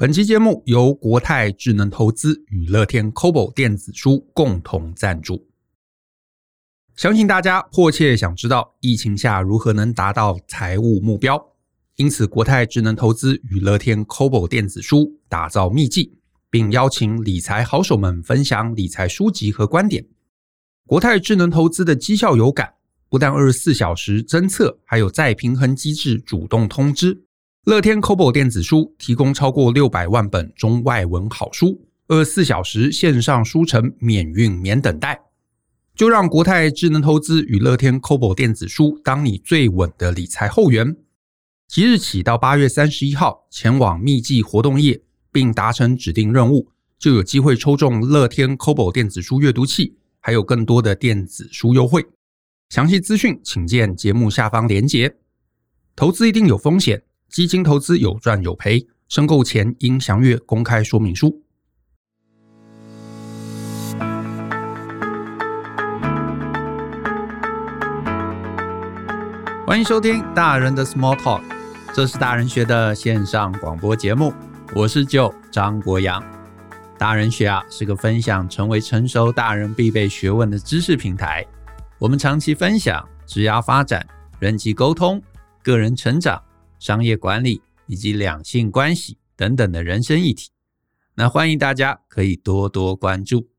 本期节目由国泰智能投资与乐天 Kobo 电子书共同赞助。相信大家迫切想知道疫情下如何能达到财务目标，因此国泰智能投资与乐天 Kobo 电子书打造秘技，并邀请理财好手们分享理财书籍和观点。国泰智能投资的绩效有感，不但二十四小时侦测，还有再平衡机制主动通知。乐天 Kobo 电子书提供超过六百万本中外文好书，二十四小时线上书城免运免等待。就让国泰智能投资与乐天 Kobo 电子书当你最稳的理财后援。即日起到八月三十一号，前往秘技活动页并达成指定任务，就有机会抽中乐天 Kobo 电子书阅读器，还有更多的电子书优惠。详细资讯请见节目下方连结。投资一定有风险。基金投资有赚有赔，申购前应详阅公开说明书。欢迎收听大人的 Small Talk，这是大人学的线上广播节目，我是 Joe 张国阳。大人学啊是个分享成为成熟大人必备学问的知识平台，我们长期分享职业发展、人际沟通、个人成长。商业管理以及两性关系等等的人生议题，那欢迎大家可以多多关注。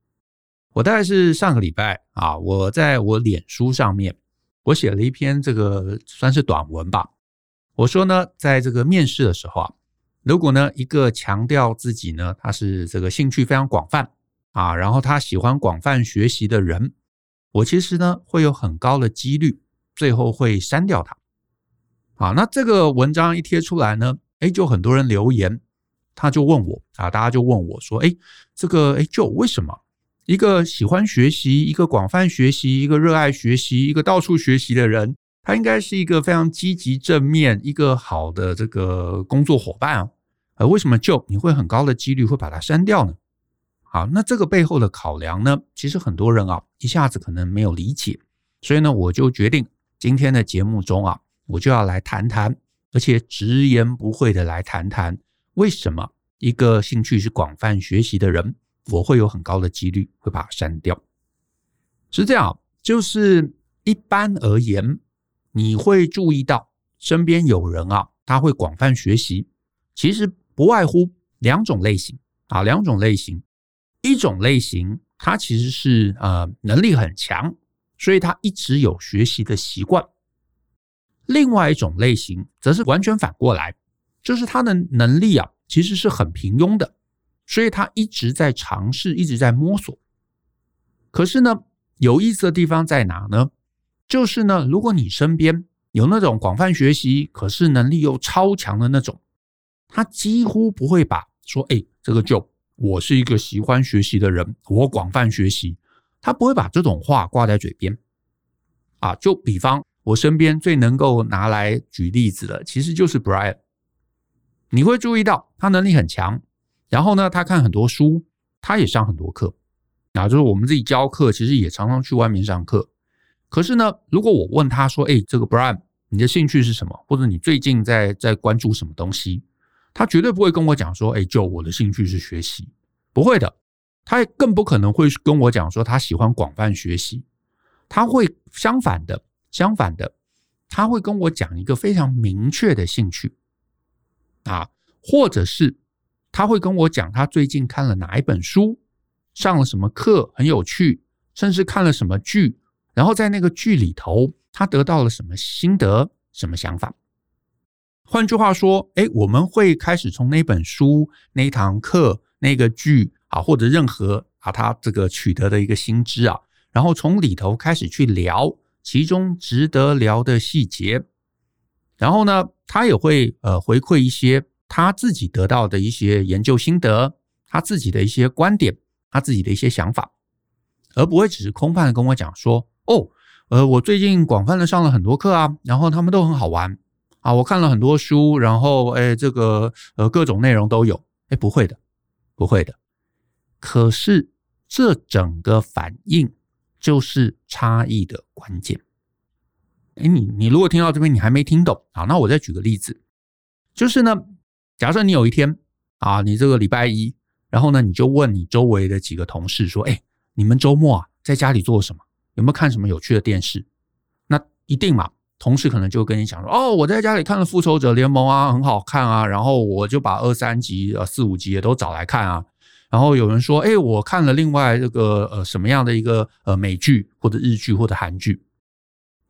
我大概是上个礼拜啊，我在我脸书上面，我写了一篇这个算是短文吧。我说呢，在这个面试的时候啊，如果呢一个强调自己呢他是这个兴趣非常广泛啊，然后他喜欢广泛学习的人，我其实呢会有很高的几率最后会删掉他。啊，那这个文章一贴出来呢，诶，就很多人留言，他就问我啊，大家就问我说，诶，这个诶，就为什么一个喜欢学习、一个广泛学习、一个热爱学习、一个到处学习的人，他应该是一个非常积极正面、一个好的这个工作伙伴啊，而为什么就你会很高的几率会把它删掉呢？好，那这个背后的考量呢，其实很多人啊一下子可能没有理解，所以呢，我就决定今天的节目中啊。我就要来谈谈，而且直言不讳的来谈谈，为什么一个兴趣是广泛学习的人，我会有很高的几率会把它删掉。是这样，就是一般而言，你会注意到身边有人啊，他会广泛学习，其实不外乎两种类型啊，两种类型，一种类型他其实是呃能力很强，所以他一直有学习的习惯。另外一种类型则是完全反过来，就是他的能力啊，其实是很平庸的，所以他一直在尝试，一直在摸索。可是呢，有意思的地方在哪呢？就是呢，如果你身边有那种广泛学习，可是能力又超强的那种，他几乎不会把说，哎，这个就我是一个喜欢学习的人，我广泛学习，他不会把这种话挂在嘴边。啊，就比方。我身边最能够拿来举例子的，其实就是 Brian。你会注意到他能力很强，然后呢，他看很多书，他也上很多课。啊，就是我们自己教课，其实也常常去外面上课。可是呢，如果我问他说：“哎，这个 Brian，你的兴趣是什么？或者你最近在在关注什么东西？”他绝对不会跟我讲说：“哎，就我的兴趣是学习。”不会的，他也更不可能会跟我讲说他喜欢广泛学习。他会相反的。相反的，他会跟我讲一个非常明确的兴趣啊，或者是他会跟我讲他最近看了哪一本书，上了什么课很有趣，甚至看了什么剧，然后在那个剧里头他得到了什么心得、什么想法。换句话说，诶，我们会开始从那本书、那堂课、那个剧啊，或者任何啊他这个取得的一个新知啊，然后从里头开始去聊。其中值得聊的细节，然后呢，他也会呃回馈一些他自己得到的一些研究心得，他自己的一些观点，他自己的一些想法，而不会只是空泛的跟我讲说，哦，呃，我最近广泛的上了很多课啊，然后他们都很好玩啊，我看了很多书，然后哎，这个呃各种内容都有，哎，不会的，不会的，可是这整个反应。就是差异的关键。哎，你你如果听到这边你还没听懂，好，那我再举个例子，就是呢，假设你有一天啊，你这个礼拜一，然后呢，你就问你周围的几个同事说：“哎，你们周末啊，在家里做什么？有没有看什么有趣的电视？”那一定嘛，同事可能就跟你讲说：“哦，我在家里看了《复仇者联盟》啊，很好看啊。”然后我就把二三集、呃四五集也都找来看啊。然后有人说：“哎，我看了另外这个呃什么样的一个呃美剧或者日剧或者韩剧。”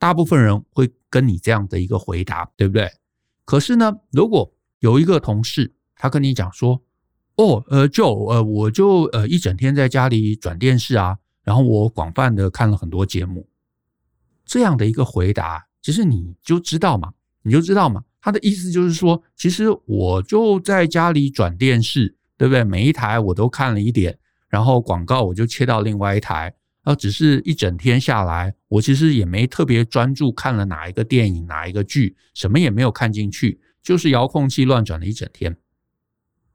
大部分人会跟你这样的一个回答，对不对？可是呢，如果有一个同事他跟你讲说：“哦，呃，就呃，我就呃一整天在家里转电视啊，然后我广泛的看了很多节目。”这样的一个回答，其实你就知道嘛，你就知道嘛，他的意思就是说，其实我就在家里转电视。对不对？每一台我都看了一点，然后广告我就切到另外一台，啊，只是一整天下来，我其实也没特别专注看了哪一个电影、哪一个剧，什么也没有看进去，就是遥控器乱转了一整天。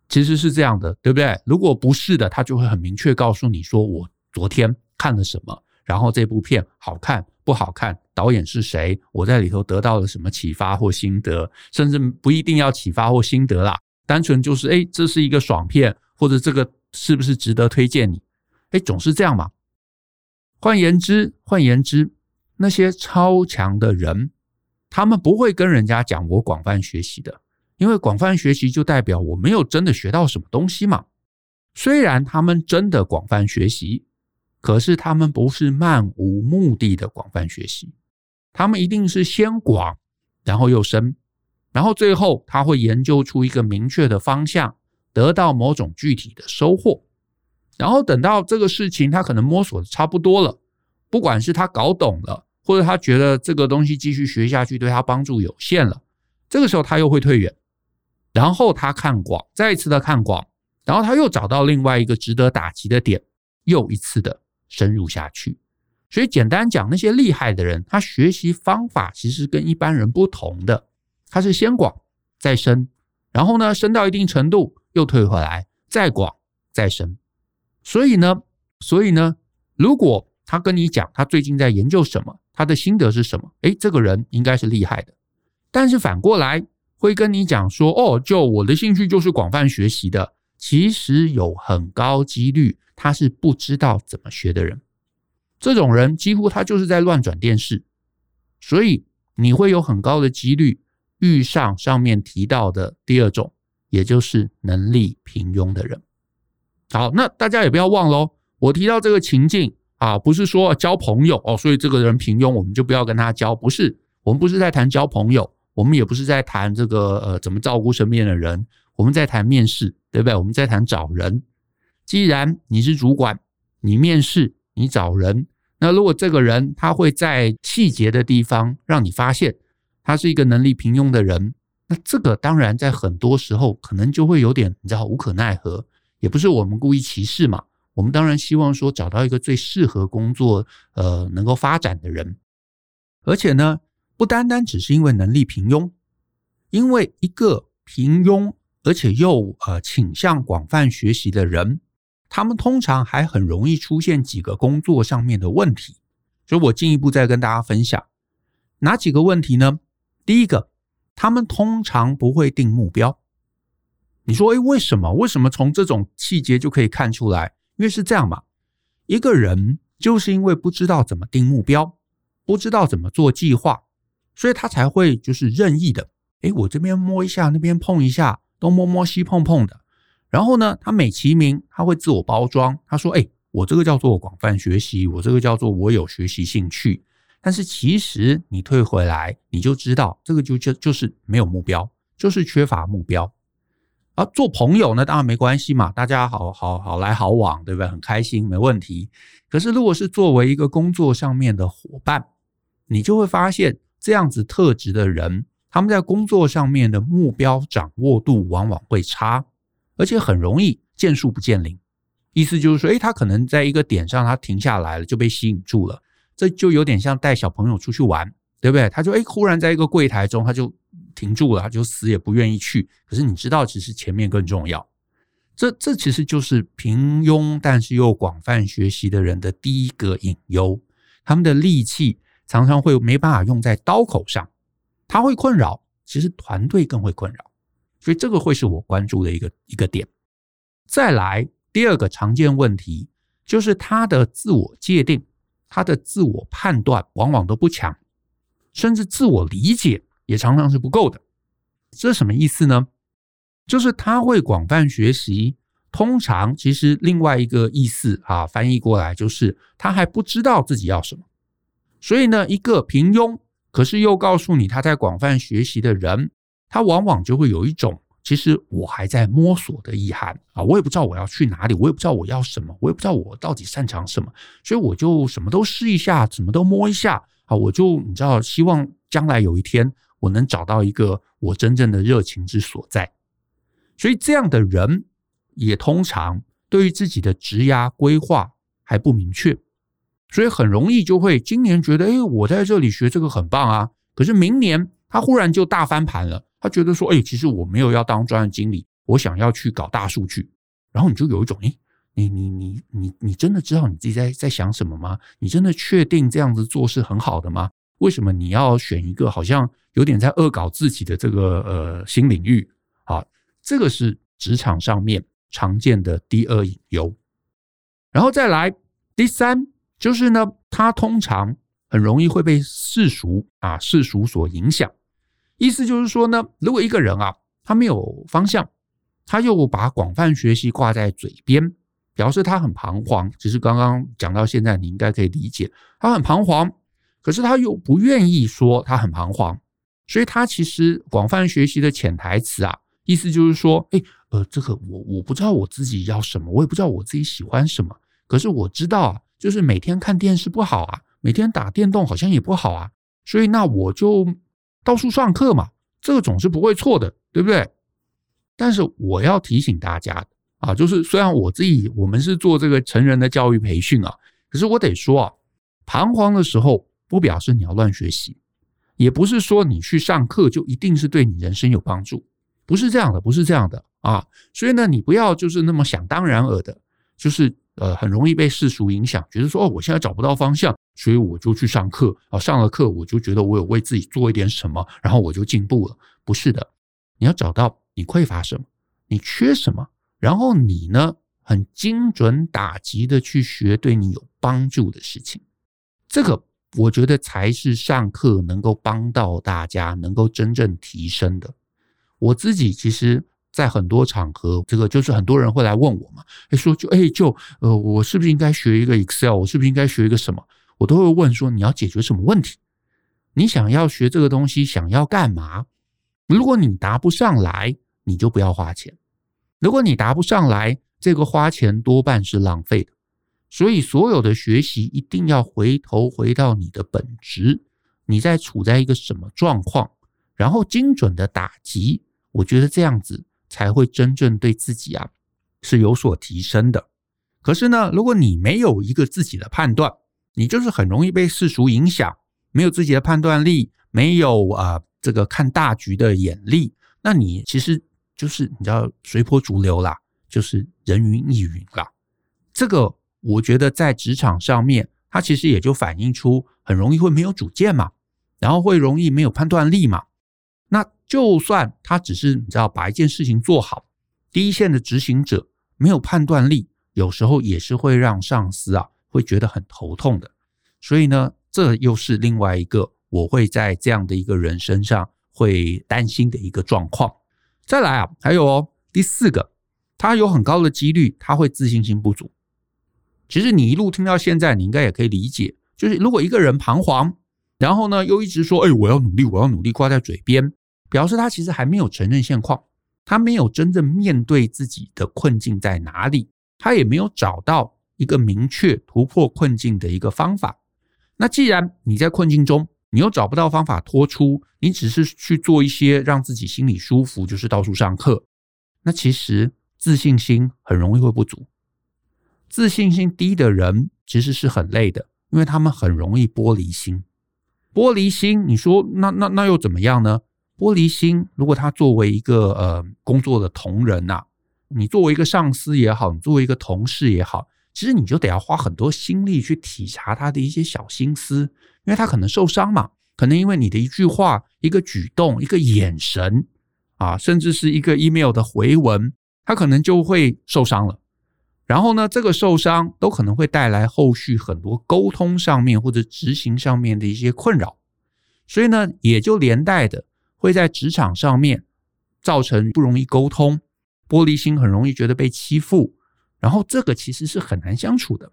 其实是这样的，对不对？如果不是的，他就会很明确告诉你说，我昨天看了什么，然后这部片好看不好看，导演是谁，我在里头得到了什么启发或心得，甚至不一定要启发或心得啦。单纯就是，哎，这是一个爽片，或者这个是不是值得推荐你？哎，总是这样嘛。换言之，换言之，那些超强的人，他们不会跟人家讲我广泛学习的，因为广泛学习就代表我没有真的学到什么东西嘛。虽然他们真的广泛学习，可是他们不是漫无目的的广泛学习，他们一定是先广，然后又深。然后最后他会研究出一个明确的方向，得到某种具体的收获。然后等到这个事情他可能摸索的差不多了，不管是他搞懂了，或者他觉得这个东西继续学下去对他帮助有限了，这个时候他又会退远，然后他看广，再一次的看广，然后他又找到另外一个值得打击的点，又一次的深入下去。所以简单讲，那些厉害的人，他学习方法其实跟一般人不同的。他是先广再深，然后呢，深到一定程度又退回来，再广再深。所以呢，所以呢，如果他跟你讲他最近在研究什么，他的心得是什么，诶，这个人应该是厉害的。但是反过来会跟你讲说，哦，就我的兴趣就是广泛学习的，其实有很高几率他是不知道怎么学的人。这种人几乎他就是在乱转电视，所以你会有很高的几率。遇上上面提到的第二种，也就是能力平庸的人。好，那大家也不要忘喽，我提到这个情境啊，不是说交朋友哦，所以这个人平庸，我们就不要跟他交。不是，我们不是在谈交朋友，我们也不是在谈这个呃怎么照顾身边的人，我们在谈面试，对不对？我们在谈找人。既然你是主管，你面试，你找人，那如果这个人他会在细节的地方让你发现。他是一个能力平庸的人，那这个当然在很多时候可能就会有点你知道无可奈何，也不是我们故意歧视嘛。我们当然希望说找到一个最适合工作呃能够发展的人，而且呢不单单只是因为能力平庸，因为一个平庸而且又呃倾向广泛学习的人，他们通常还很容易出现几个工作上面的问题，所以我进一步再跟大家分享哪几个问题呢？第一个，他们通常不会定目标。你说，诶，为什么？为什么从这种细节就可以看出来？因为是这样嘛，一个人就是因为不知道怎么定目标，不知道怎么做计划，所以他才会就是任意的。诶，我这边摸一下，那边碰一下，东摸摸西碰碰的。然后呢，他美其名，他会自我包装。他说，诶，我这个叫做广泛学习，我这个叫做我有学习兴趣。但是其实你退回来，你就知道这个就就就是没有目标，就是缺乏目标。而做朋友呢，当然没关系嘛，大家好好好来好往，对不对？很开心，没问题。可是如果是作为一个工作上面的伙伴，你就会发现这样子特质的人，他们在工作上面的目标掌握度往往会差，而且很容易见树不见林。意思就是说，诶，他可能在一个点上他停下来了，就被吸引住了。这就有点像带小朋友出去玩，对不对？他就诶，忽然在一个柜台中，他就停住了，他就死也不愿意去。可是你知道，其实前面更重要。这这其实就是平庸但是又广泛学习的人的第一个隐忧。他们的力气常常会没办法用在刀口上，他会困扰，其实团队更会困扰。所以这个会是我关注的一个一个点。再来第二个常见问题，就是他的自我界定、他的自我判断往往都不强，甚至自我理解也常常是不够的。这什么意思呢？就是他会广泛学习，通常其实另外一个意思啊，翻译过来就是他还不知道自己要什么。所以呢，一个平庸可是又告诉你他在广泛学习的人，他往往就会有一种。其实我还在摸索的意涵啊，我也不知道我要去哪里，我也不知道我要什么，我也不知道我到底擅长什么，所以我就什么都试一下，什么都摸一下啊，我就你知道，希望将来有一天我能找到一个我真正的热情之所在。所以这样的人也通常对于自己的职涯规划还不明确，所以很容易就会今年觉得，哎，我在这里学这个很棒啊，可是明年他忽然就大翻盘了。他觉得说：“哎，其实我没有要当专案经理，我想要去搞大数据。”然后你就有一种：“哎，你你你你你真的知道你自己在在想什么吗？你真的确定这样子做是很好的吗？为什么你要选一个好像有点在恶搞自己的这个呃新领域？”啊，这个是职场上面常见的第二隐忧。然后再来第三，就是呢，他通常很容易会被世俗啊世俗所影响。意思就是说呢，如果一个人啊，他没有方向，他又把广泛学习挂在嘴边，表示他很彷徨。其实刚刚讲到现在，你应该可以理解，他很彷徨，可是他又不愿意说他很彷徨，所以他其实广泛学习的潜台词啊，意思就是说，诶，呃，这个我我不知道我自己要什么，我也不知道我自己喜欢什么，可是我知道啊，就是每天看电视不好啊，每天打电动好像也不好啊，所以那我就。到处上课嘛，这个总是不会错的，对不对？但是我要提醒大家啊，就是虽然我自己我们是做这个成人的教育培训啊，可是我得说啊，彷徨的时候不表示你要乱学习，也不是说你去上课就一定是对你人生有帮助，不是这样的，不是这样的啊。所以呢，你不要就是那么想当然尔的，就是呃很容易被世俗影响，觉得说哦，我现在找不到方向。所以我就去上课啊，上了课我就觉得我有为自己做一点什么，然后我就进步了。不是的，你要找到你匮乏什么，你缺什么，然后你呢，很精准打击的去学对你有帮助的事情。这个我觉得才是上课能够帮到大家，能够真正提升的。我自己其实，在很多场合，这个就是很多人会来问我嘛，哎，说就哎就呃，我是不是应该学一个 Excel？我是不是应该学一个什么？我都会问说，你要解决什么问题？你想要学这个东西，想要干嘛？如果你答不上来，你就不要花钱。如果你答不上来，这个花钱多半是浪费的。所以，所有的学习一定要回头回到你的本质，你在处在一个什么状况，然后精准的打击。我觉得这样子才会真正对自己啊是有所提升的。可是呢，如果你没有一个自己的判断，你就是很容易被世俗影响，没有自己的判断力，没有啊、这个看大局的眼力，那你其实就是你知道随波逐流啦，就是人云亦云啦。这个我觉得在职场上面，它其实也就反映出很容易会没有主见嘛，然后会容易没有判断力嘛。那就算他只是你知道把一件事情做好，第一线的执行者没有判断力，有时候也是会让上司啊。会觉得很头痛的，所以呢，这又是另外一个我会在这样的一个人身上会担心的一个状况。再来啊，还有哦，第四个，他有很高的几率他会自信心不足。其实你一路听到现在，你应该也可以理解，就是如果一个人彷徨，然后呢又一直说“哎，我要努力，我要努力”挂在嘴边，表示他其实还没有承认现况，他没有真正面对自己的困境在哪里，他也没有找到。一个明确突破困境的一个方法。那既然你在困境中，你又找不到方法脱出，你只是去做一些让自己心里舒服，就是到处上课。那其实自信心很容易会不足。自信心低的人其实是很累的，因为他们很容易玻璃心。玻璃心，你说那那那又怎么样呢？玻璃心，如果他作为一个呃工作的同仁呐，你作为一个上司也好，你作为一个同事也好。其实你就得要花很多心力去体察他的一些小心思，因为他可能受伤嘛，可能因为你的一句话、一个举动、一个眼神啊，甚至是一个 email 的回文，他可能就会受伤了。然后呢，这个受伤都可能会带来后续很多沟通上面或者执行上面的一些困扰，所以呢，也就连带的会在职场上面造成不容易沟通、玻璃心，很容易觉得被欺负，然后这个其实是很难相处的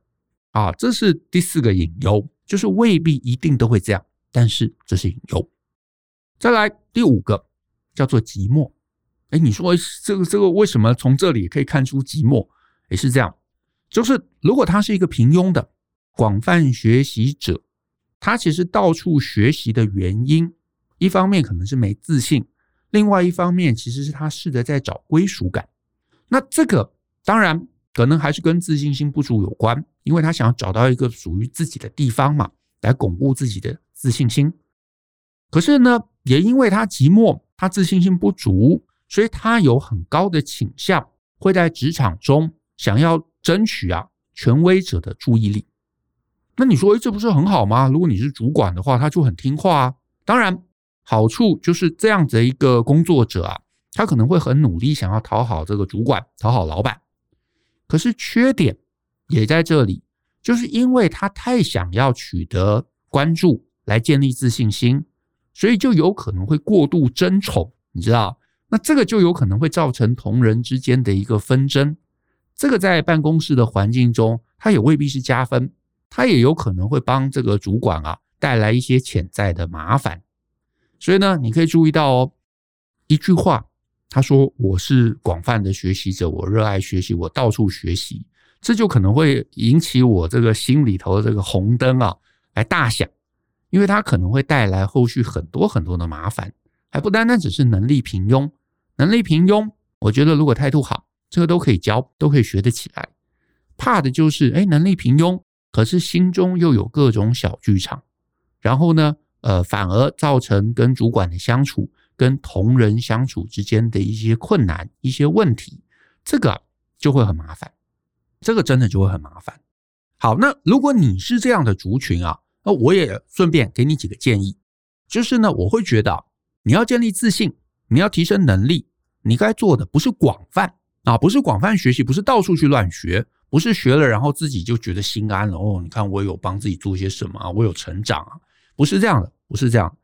啊。这是第四个隐忧，就是未必一定都会这样，但是这是隐忧。再来第五个叫做寂寞，哎，你说这个这个为什么从这里可以看出寂寞？也是这样，就是如果他是一个平庸的广泛学习者，他其实到处学习的原因，一方面可能是没自信，另外一方面其实是他试着在找归属感。那这个当然可能还是跟自信心不足有关，因为他想要找到一个属于自己的地方嘛，来巩固自己的自信心。可是呢，也因为他寂寞，他自信心不足，所以他有很高的倾向会在职场中。想要争取啊权威者的注意力，那你说，诶，这不是很好吗？如果你是主管的话，他就很听话啊。当然，好处就是这样子的一个工作者啊，他可能会很努力想要讨好这个主管，讨好老板。可是缺点也在这里，就是因为他太想要取得关注来建立自信心，所以就有可能会过度争宠，你知道？那这个就有可能会造成同仁之间的一个纷争。这个在办公室的环境中，它也未必是加分，它也有可能会帮这个主管啊带来一些潜在的麻烦。所以呢，你可以注意到哦，一句话，他说：“我是广泛的学习者，我热爱学习，我到处学习。”这就可能会引起我这个心里头的这个红灯啊来大响，因为它可能会带来后续很多很多的麻烦，还不单单只是能力平庸。能力平庸，我觉得如果态度好。这个都可以教，都可以学得起来。怕的就是，哎，能力平庸，可是心中又有各种小剧场，然后呢，呃，反而造成跟主管的相处、跟同仁相处之间的一些困难、一些问题，这个就会很麻烦。这个真的就会很麻烦。好，那如果你是这样的族群啊，那我也顺便给你几个建议，就是呢，我会觉得你要建立自信，你要提升能力，你该做的不是广泛。啊，不是广泛学习，不是到处去乱学，不是学了然后自己就觉得心安了哦。你看我有帮自己做些什么啊，我有成长啊，不是这样的，不是这样。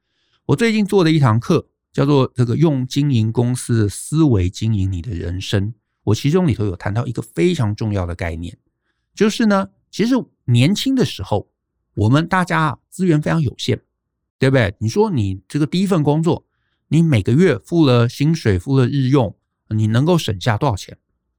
我最近做的一堂课叫做“这个用经营公司的思维经营你的人生”，我其中里头有谈到一个非常重要的概念，就是呢，其实年轻的时候我们大家资源非常有限，对不对？你说你这个第一份工作，你每个月付了薪水，付了日用。你能够省下多少钱？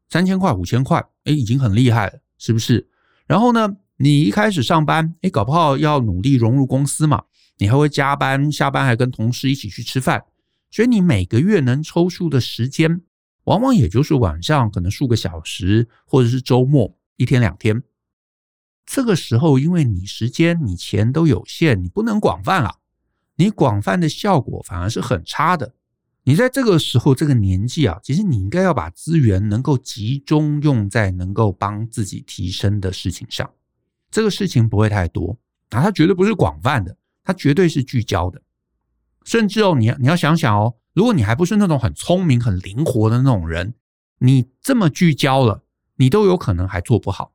三千块、五千块，哎，已经很厉害了，是不是？然后呢，你一开始上班，哎，搞不好要努力融入公司嘛，你还会加班，下班还跟同事一起去吃饭，所以你每个月能抽出的时间，往往也就是晚上可能数个小时，或者是周末一天两天。这个时候，因为你时间、你钱都有限，你不能广泛啊，你广泛的效果反而是很差的。你在这个时候这个年纪啊，其实你应该要把资源能够集中用在能够帮自己提升的事情上。这个事情不会太多啊，它绝对不是广泛的，它绝对是聚焦的。甚至哦，你你要想想哦，如果你还不是那种很聪明、很灵活的那种人，你这么聚焦了，你都有可能还做不好。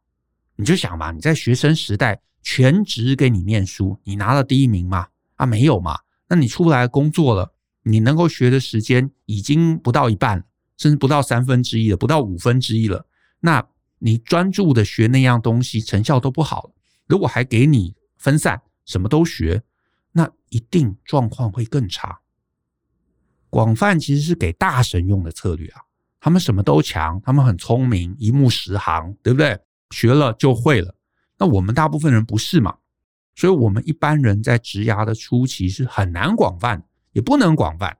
你就想吧，你在学生时代全职给你念书，你拿了第一名吗？啊，没有嘛。那你出来工作了。你能够学的时间已经不到一半，甚至不到三分之一了，不到五分之一了。那你专注的学那样东西，成效都不好。如果还给你分散，什么都学，那一定状况会更差。广泛其实是给大神用的策略啊，他们什么都强，他们很聪明，一目十行，对不对？学了就会了。那我们大部分人不是嘛？所以我们一般人在职涯的初期是很难广泛。也不能广泛，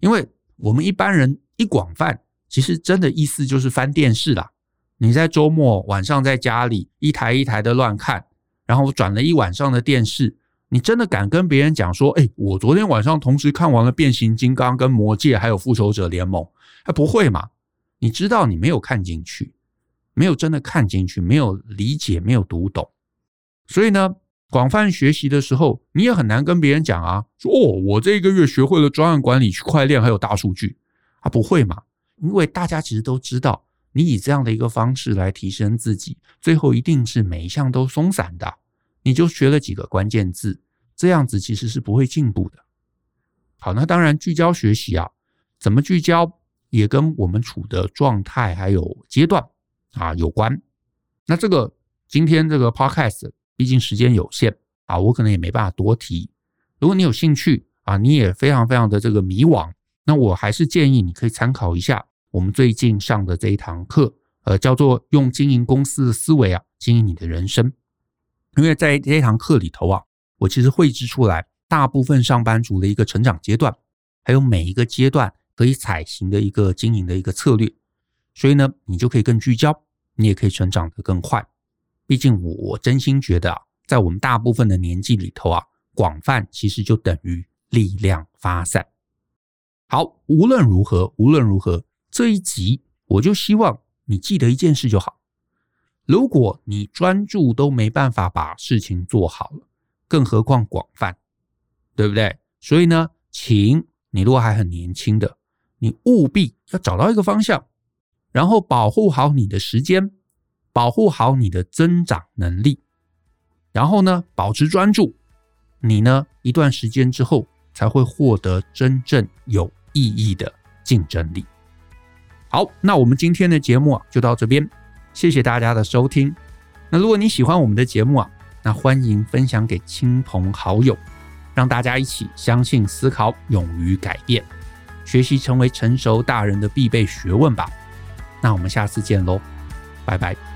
因为我们一般人一广泛，其实真的意思就是翻电视啦。你在周末晚上在家里一台一台的乱看，然后转了一晚上的电视，你真的敢跟别人讲说：“哎，我昨天晚上同时看完了变形金刚、跟魔戒，还有复仇者联盟。”他不会嘛？你知道你没有看进去，没有真的看进去，没有理解，没有读懂，所以呢。广泛学习的时候，你也很难跟别人讲啊，说哦，我这一个月学会了专案管理、区块链还有大数据啊，不会嘛？因为大家其实都知道，你以这样的一个方式来提升自己，最后一定是每一项都松散的。你就学了几个关键字，这样子其实是不会进步的。好，那当然聚焦学习啊，怎么聚焦也跟我们处的状态还有阶段啊有关。那这个今天这个 podcast 毕竟时间有限啊，我可能也没办法多提。如果你有兴趣啊，你也非常非常的这个迷惘。那我还是建议你可以参考一下我们最近上的这一堂课，呃，叫做用经营公司的思维啊，经营你的人生。因为在这堂课里头啊，我其实绘制出来大部分上班族的一个成长阶段，还有每一个阶段可以采行的一个经营的一个策略，所以呢，你就可以更聚焦，你也可以成长得更快。毕竟我真心觉得啊，在我们大部分的年纪里头啊，广泛其实就等于力量发散。好，无论如何，无论如何，这一集我就希望你记得一件事就好。如果你专注都没办法把事情做好了，更何况广泛，对不对？所以呢，请你如果还很年轻的，你务必要找到一个方向，然后保护好你的时间，保护好你的增长能力，然后呢，保持专注，你呢，一段时间之后才会获得真正有。意义的竞争力。好，那我们今天的节目啊，就到这边，谢谢大家的收听。那如果你喜欢我们的节目啊，那欢迎分享给亲朋好友，让大家一起相信、思考、勇于改变，学习成为成熟大人的必备学问吧。那我们下次见喽，拜拜。